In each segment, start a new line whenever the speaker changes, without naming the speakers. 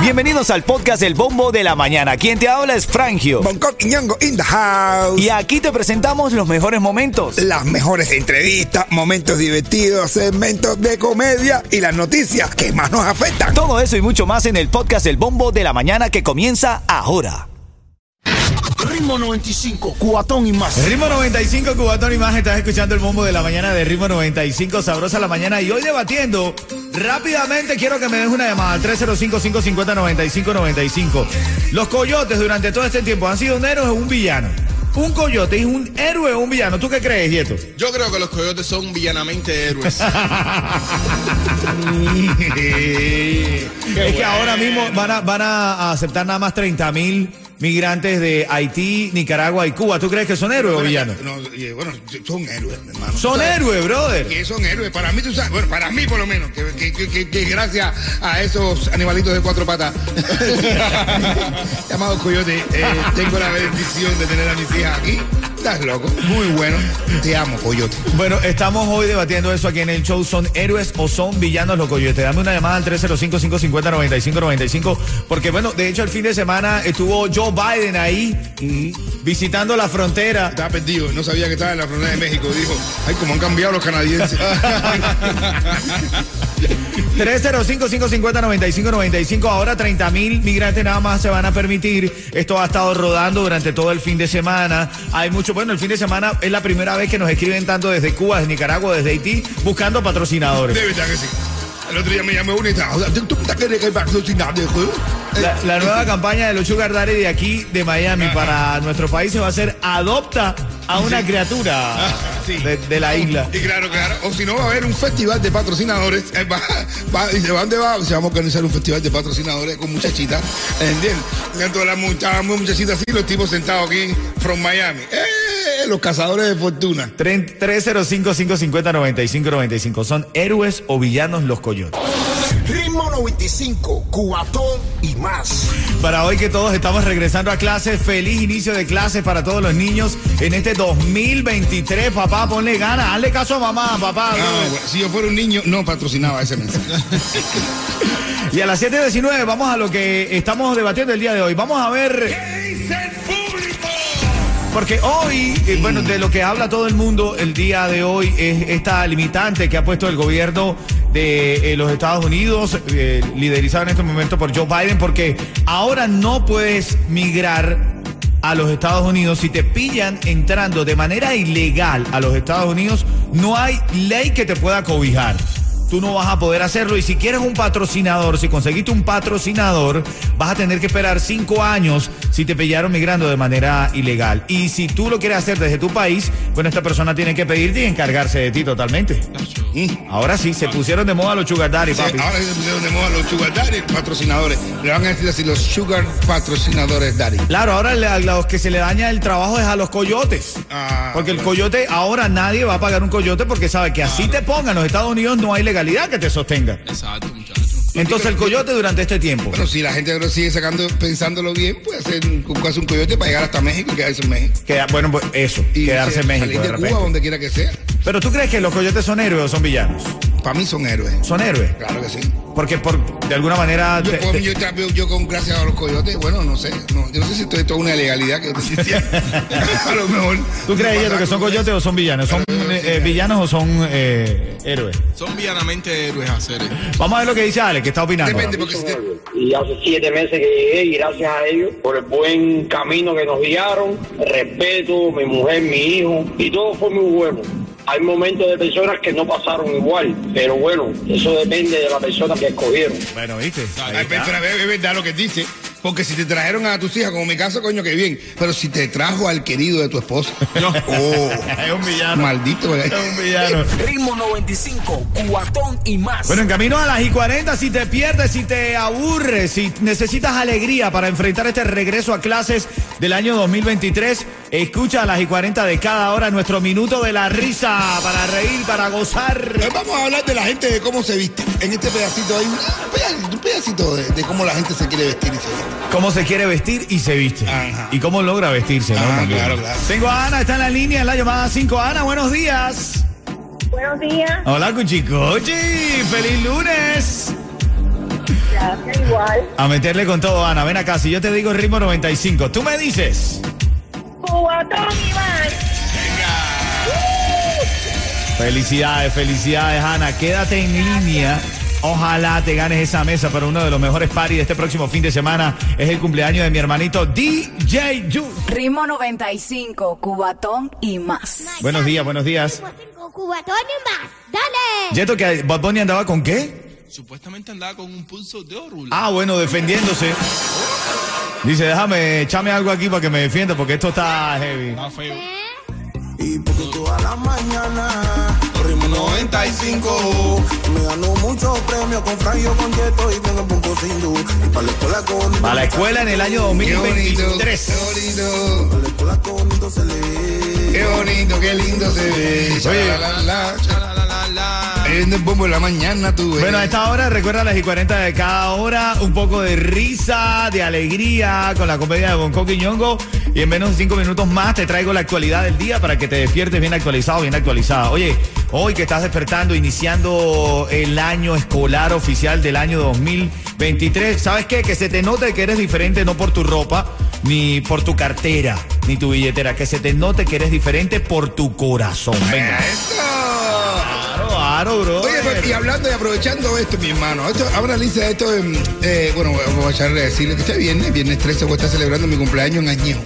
Bienvenidos al podcast El Bombo de la Mañana. Quien te habla es Frangio.
Bangkok y Ñongo in the house.
Y aquí te presentamos los mejores momentos.
Las mejores entrevistas, momentos divertidos, segmentos de comedia y las noticias que más nos afectan.
Todo eso y mucho más en el podcast El Bombo de la Mañana que comienza ahora.
Ritmo 95, cubatón y más.
Ritmo 95, Cubatón y más. Estás escuchando el bombo de la mañana de Ritmo 95, Sabrosa la mañana. Y hoy debatiendo, rápidamente quiero que me des una llamada al 305-550-9595. Los coyotes durante todo este tiempo han sido un héroe o un villano. Un coyote es un héroe o un villano. ¿Tú qué crees, Yeto?
Yo creo que los coyotes son villanamente héroes.
es que ahora mismo van a, van a aceptar nada más 30 mil migrantes de Haití, Nicaragua y Cuba. ¿Tú crees que son héroes o villanos?
No, bueno, son héroes, hermano.
Son héroes, brother.
Que son héroes. Para mí, tú sabes, bueno, para mí por lo menos, que, que- que- que- que gracias a esos animalitos de cuatro patas, llamados coyotes, eh, tengo la bendición de tener a mis hijas aquí. Estás loco, muy bueno. Te amo, coyote.
Bueno, estamos hoy debatiendo eso aquí en el show. ¿Son héroes o son villanos los coyotes? Dame una llamada al 305-550-9595. Porque, bueno, de hecho, el fin de semana estuvo Joe Biden ahí visitando la frontera.
Estaba perdido, no sabía que estaba en la frontera de México. Dijo, ay, cómo han cambiado los canadienses.
305-550-9595. Ahora 30 mil migrantes nada más se van a permitir. Esto ha estado rodando durante todo el fin de semana. Hay mucho, bueno, el fin de semana es la primera vez que nos escriben tanto desde Cuba, desde Nicaragua, desde Haití, buscando patrocinadores.
De verdad que sí. El otro día me llamó una y estaba, ¿tú quieres que patrocinar de juego?
La, la nueva campaña de los Sugar Daddy de aquí, de Miami, para nuestro país se va a hacer adopta a una criatura
Sí.
de, de la isla.
Y claro, claro. O si no, va a haber un festival de patrocinadores. Eh, Va, va- dice, ¿va ¿dónde va? Se va a organizar un festival de patrocinadores con muchachitas. ¿Entiendes? Entonces las mu- muchachitas así, los tipos sentados aquí, from Miami. ¡Eh! Los cazadores de fortuna.
305-550-9595. ¿Son héroes o villanos los coyotes?
Ritmo 95, cubatón y más.
Para hoy que todos estamos regresando a clases, feliz inicio de clases para todos los niños en este 2023. Papá, ponle ganas, hazle caso a mamá, papá.
Ah, bueno, si yo fuera un niño, no patrocinaba ese mensaje.
Y a las 7.19 vamos a lo que estamos debatiendo el día de hoy. Vamos a ver... Porque hoy, eh, bueno, de lo que habla todo el mundo el día de hoy es esta limitante que ha puesto el gobierno de eh, los Estados Unidos, eh, liderizado en este momento por Joe Biden, porque ahora no puedes migrar a los Estados Unidos. Si te pillan entrando de manera ilegal a los Estados Unidos, no hay ley que te pueda cobijar. Tú no vas a poder hacerlo y si quieres un patrocinador, si conseguiste un patrocinador, vas a tener que esperar cinco años si te pillaron migrando de manera ilegal. Y si tú lo quieres hacer desde tu país, bueno, esta persona tiene que pedirte y encargarse de ti totalmente. Ahora sí, se pusieron de moda los sugar daddy,
Sí,
papi.
ahora se pusieron de moda los sugar daddy patrocinadores. Le van a decir así los sugar patrocinadores daddy.
Claro, ahora a los que se le daña el trabajo es a los coyotes.
Ah,
porque el coyote, ahora nadie va a pagar un coyote porque sabe que así te pongan los Estados Unidos no hay legalidad que te sostenga.
Exacto, muchacho.
Entonces el coyote durante este tiempo.
Bueno, si la gente ahora sigue sacando, pensándolo bien, puede hacer un, coyote para llegar hasta México y quedarse en México.
Queda- bueno, pues eso,
Y
quedarse en
salir
México
de
de
Cuba,
repente.
donde quiera que sea.
Pero tú crees que los coyotes son héroes o son villanos?
Para mí son héroes.
Son héroes.
Claro que sí.
Porque por, de alguna manera...
Yo,
te-
por
te-
mí, yo, yo, yo con gracias a los coyotes, bueno, no sé. No, yo no sé si esto es toda una ilegalidad que existía. a lo mejor.
¿Tú crees, Yeto, que son coyotes o son villanos? ¿Son eh,
sí,
eh, villanos o son eh, héroes?
Son villanamente héroes a seres.
Vamos a ver lo que dice Ale, que está opinando.
Depende, porque si te,
y hace siete meses que llegué y gracias a ellos por el buen camino que nos guiaron, respeto, mi mujer, mi hijo y todo fue muy bueno. Hay momentos de personas que no pasaron igual, pero bueno, eso depende de la persona que escogieron.
Bueno, ¿viste? Ahí está.
es verdad lo que dice. Porque si te trajeron a tus hijas, como mi caso, coño, que bien. Pero si te trajo al querido de tu esposa. Oh,
Es un villano.
maldito.
Es un villano.
Ritmo 95, cubatón y más.
Bueno, en camino a las y 40, si te pierdes, si te aburres, si necesitas alegría para enfrentar este regreso a clases del año 2023, escucha a las y 40 de cada hora nuestro minuto de la risa para reír, para gozar.
Hoy Vamos a hablar de la gente, de cómo se viste. En este pedacito hay un pedacito, un pedacito de, de cómo la gente se quiere vestir y se viste.
Cómo se quiere vestir y se viste.
Ajá.
Y cómo logra vestirse, ¿no?
Ah,
También.
claro, claro.
Tengo a Ana, está en la línea, en la llamada 5. Ana, buenos días.
Buenos días.
Hola, Cuchicochi. ¡Feliz lunes!
Gracias, igual.
A meterle con todo, Ana. Ven acá, si yo te digo ritmo 95, tú me dices.
Cubatón más.
Felicidades, felicidades, Ana. Quédate en línea. Ojalá te ganes esa mesa para uno de los mejores parties de este próximo fin de semana. Es el cumpleaños de mi hermanito DJ Yu.
Ritmo 95, Cubatón y más.
Buenos días, buenos días.
Cubatón y más. Dale.
Yeto, que Bad Bunny andaba con qué?
Supuestamente andaba con un pulso de oro.
Ah, bueno, defendiéndose. Dice, déjame, échame algo aquí para que me defienda porque esto está heavy.
Está feo.
Y porque toda la mañana ritmo 95 Me ganó muchos premios con Franjo, con Yeto y con el punto sin duda Y para la escuela con
Para la escuela en el año
Qué bonito,
2023.
qué bonito,
Para la escuela con se lee
qué bonito, qué lindo se ve.
Oye.
La, la, la,
La, la, la, la.
Prende el bombo en la mañana, tú. eh.
Bueno, a esta hora, recuerda las y 40 de cada hora, un poco de risa, de alegría con la comedia de Bonco Quiñongo. Y en menos de cinco minutos más te traigo la actualidad del día para que te despiertes bien actualizado, bien actualizada. Oye, hoy que estás despertando, iniciando el año escolar oficial del año 2023, ¿sabes qué? Que se te note que eres diferente no por tu ropa, ni por tu cartera, ni tu billetera, que se te note que eres diferente por tu corazón. Venga. Claro, bro.
Oye, pues, y hablando y aprovechando esto, mi hermano, esto, ahora Lisa, esto, em, eh, bueno, voy a echarle a decirle que este viernes, viernes 13, voy a estar celebrando mi cumpleaños en Añejo.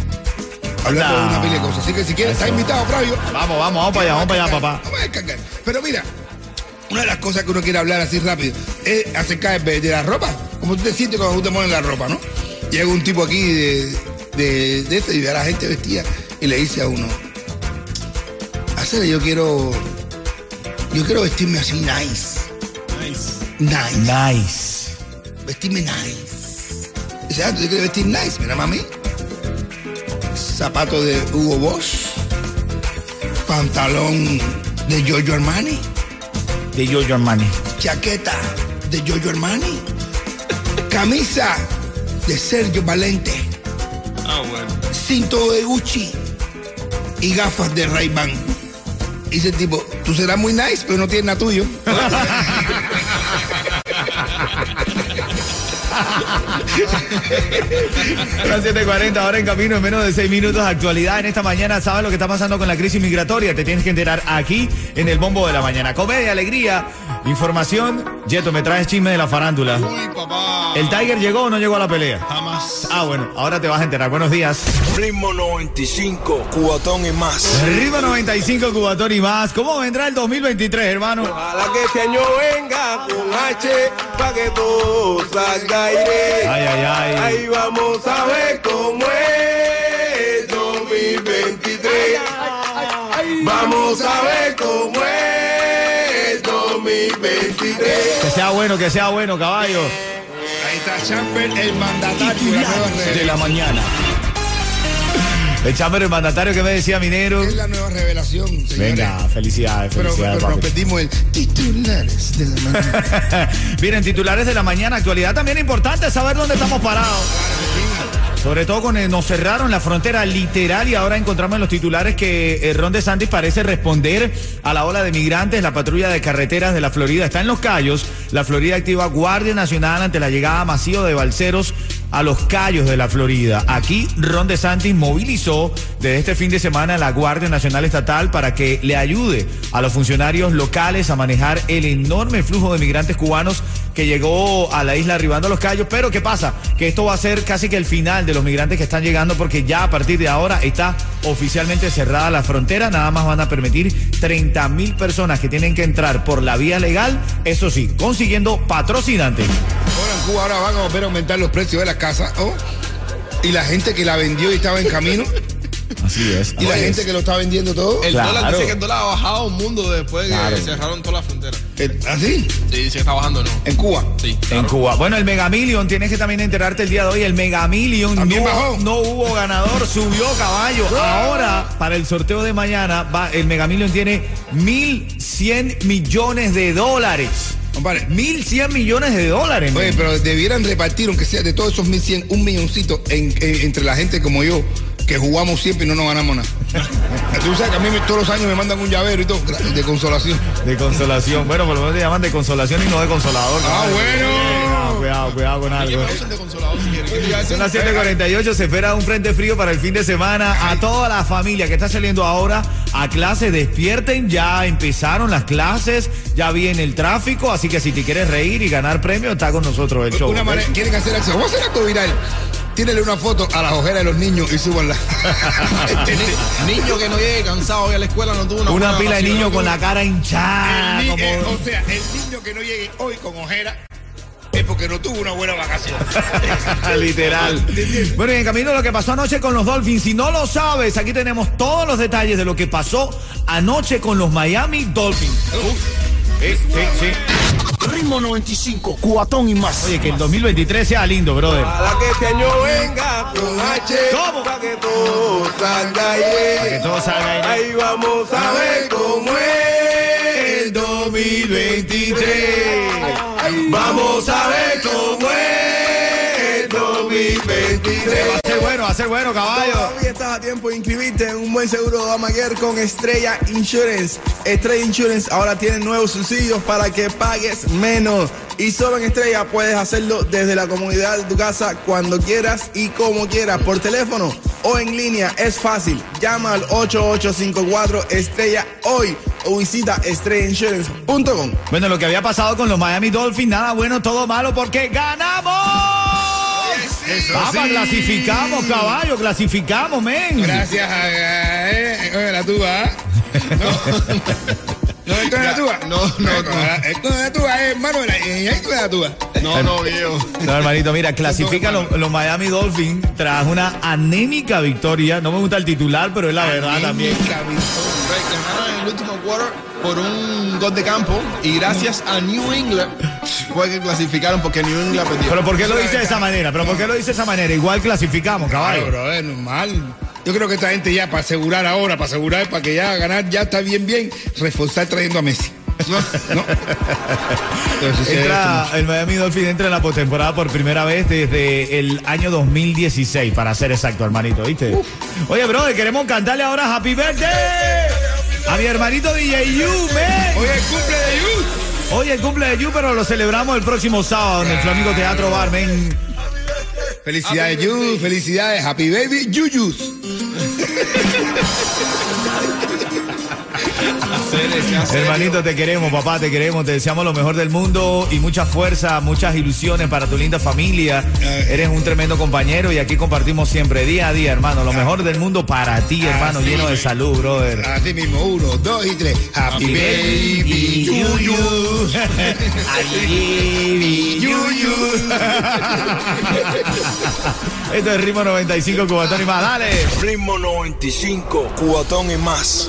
Hablando de
Anda.
una pila de cosas. Así que si quieres, está invitado, Flavio.
Vamos, vamos, vamos para allá, vamos para allá, papá.
Vamos a descargar. Pero mira, una de las cosas que uno quiere hablar así rápido es acerca de, de la ropa. Como tú te sientes cuando tú te pones la ropa, ¿no? Llega un tipo aquí de, de, de esto y ve a la gente vestida y le dice a uno, hacer yo quiero, yo quiero vestirme así nice.
Nice.
Nice.
Nice.
Vestirme nice. Dice, ah, ¿tú te quieres vestir nice? Mira, mami. Zapato de Hugo Boss. Pantalón de Giorgio Armani.
De Giorgio Armani.
chaqueta de Giorgio Armani, camisa de Sergio Valente,
Ah, bueno.
cinto de Gucci y gafas de Ray-Ban. Dice el tipo, tú serás muy nice, pero no tienes nada tuyo.
Las 7:40, ahora en camino en menos de 6 minutos. Actualidad en esta mañana. ¿Sabes lo que está pasando con la crisis migratoria? Te tienes que enterar aquí en el bombo de la mañana. Comedia, alegría, información. Yeto, me traes chisme de la farándula.
Uy, papá.
¿El Tiger llegó o no llegó a la pelea?
Jamás.
Ah, bueno, ahora te vas a enterar. Buenos días.
Ritmo 95, Cubatón y más
Ritmo 95, Cubatón y más. ¿Cómo vendrá el 2023, hermano?
Ojalá que este año venga con H para que todo salga aire.
Ay, ay, ay.
Ahí vamos a ver cómo es 2023. Vamos a ver cómo es
Que sea bueno, que sea bueno, caballo.
Ahí está Champer, el mandatario de la nueva
de la
revelación.
mañana.
El chamber, el mandatario que me decía Minero.
Es la nueva revelación, señores.
Venga, felicidades, felicidades,
pero perdimos el titulares de la mañana.
Miren, titulares de la mañana, actualidad también importante saber dónde estamos parados. Sobre todo con el- nos cerraron la frontera literal y ahora encontramos en los titulares que eh, Ron DeSantis parece responder a la ola de migrantes. La patrulla de carreteras de la Florida está en Los Cayos. La Florida activa Guardia Nacional ante la llegada masiva de balseros a los Cayos de la Florida. Aquí Ron DeSantis movilizó desde este fin de semana la Guardia Nacional Estatal para que le ayude a los funcionarios locales a manejar el enorme flujo de migrantes cubanos que llegó a la isla arribando a los Cayos. Pero ¿qué pasa? Que esto va a ser casi que el final de los migrantes que están llegando porque ya a partir de ahora está oficialmente cerrada la frontera. Nada más van a permitir 30 mil personas que tienen que entrar por la vía legal, eso sí, consiguiendo patrocinantes.
Cuba ahora van a volver a aumentar los precios de las casas. ¿oh? Y la gente que la vendió y estaba en camino.
Así es.
Y la gente que lo está vendiendo todo.
El
Claro.
dólar dice que el dólar ha bajado un mundo después de que
Claro.
cerraron todas las fronteras.
Eh, ¿Así?
Sí, dice que está bajando, ¿no?
En Cuba.
Sí.
En Cuba. Bueno, el Mega Million, tienes que también enterarte el día de hoy. El Mega Million
También
no,
bajó.
no hubo ganador, subió caballo. Ahora, para el sorteo de mañana, va, el Mega Million tiene 1.100 millones de dólares.
Compadre.
1.100 millones de dólares.
Oye, pero debieran repartir, aunque sea de todos esos 1100, un milloncito en- en- entre la gente como yo, que jugamos siempre y no nos ganamos nada. Tú sabes que a mí me- todos los años me mandan un llavero y todo, de consolación.
De consolación. Bueno, por lo menos te llaman de consolación y no de consolador.
Ah, bueno.
Cuidado, cuidado, con algo. Son las 7:48, se espera un frente frío para el fin de semana. A toda la familia que está saliendo ahora a clase, despierten, ya empezaron las clases, ya viene el tráfico, así que si te quieres reír y ganar premio, está con nosotros el show.
Una hacer acción. Vamos a hacer algo viral. Tírenle una foto a las ojeras de los niños y súbanla.
Ni- Niño que no llegue cansado hoy a la escuela no tuvo una
Una pila de niños con la cara hinchada.
El ni-
como-
eh, o sea, el niño que no llegue hoy con ojera es porque no tuvo una buena vacación.
Literal. Bueno, y en camino lo que pasó anoche con los Dolphins. Si no lo sabes, aquí tenemos todos los detalles de lo que pasó anoche con los Miami Dolphins. Sí, sí, sí.
Ritmo 95, cuatón y más.
Oye, que el 2023 sea lindo, brother.
Para que este año venga con H.
¿Cómo?
Para que todo salga
Para que todo salga aire.
Ahí vamos a ver cómo es
El 2023.
Vamos a ver cómo es el 2023.
Va a ser bueno, va a ser bueno, caballo.
Todavía estás a tiempo de inscribirte en un buen seguro de Amaguer con Estrella Insurance. Estrella Insurance ahora tiene nuevos subsidios para que pagues menos. Y solo en Estrella puedes hacerlo desde la comodidad de tu casa cuando quieras y como quieras, por teléfono o en línea. Es fácil. Llama al 8854 Estrella hoy o visita estrellainsurance.com.
Bueno, lo que había pasado con los Miami Dolphins, nada bueno, todo malo, porque ganamos. Papá, clasificamos, caballo, clasificamos, men.
Gracias a. Eh, oye, la tuba. No, esto es la tuba.
No, no, no.
Esto es la tuba, hermano. Esto es la tuba.
No, no, viejo.
No, hermanito, mira, clasifican los, los Miami Dolphins tras una anémica victoria. No me gusta el titular, pero es la verdad también.
Right, Ganaron en el último quarter por un gol de campo y gracias a New England fue que clasificaron porque New England perdió.
Pero ¿por qué lo dice de esa manera? ¿Pero por qué lo dice de esa manera? Igual clasificamos,
Claro,
caballo.
bro, es normal. Yo creo que esta gente ya, para asegurar ahora, para asegurar, para que ya ganar, ya está bien, bien, reforzar trayendo a Messi. No, no. Entonces,
Entra, el Miami Dolphins entra en la postemporada por primera vez desde el año 2016, para ser exacto, hermanito, ¿viste? Oye, brother, queremos cantarle ahora Happy Birthday a mi hermanito DJ Yu, man.
Hoy es cumple de Yus.
Hoy el cumple de Yu, pero lo celebramos el próximo sábado en el Flamengo Teatro Bar,
Felicidades, Yus. Felicidades, Happy Baby, Yuyus.
Hermanito, te queremos, papá, te queremos, te deseamos lo mejor del mundo y mucha fuerza, muchas ilusiones para tu linda familia. Eres un tremendo compañero y aquí compartimos siempre, día a día, hermano, lo mejor del mundo para ti, hermano,
Así
lleno de salud, brother.
Así mismo, uno, dos y tres. Happy, Baby, Yuyus.
Esto es Ritmo 95 Cubatón y más, dale.
Ritmo 95, cuatón y más.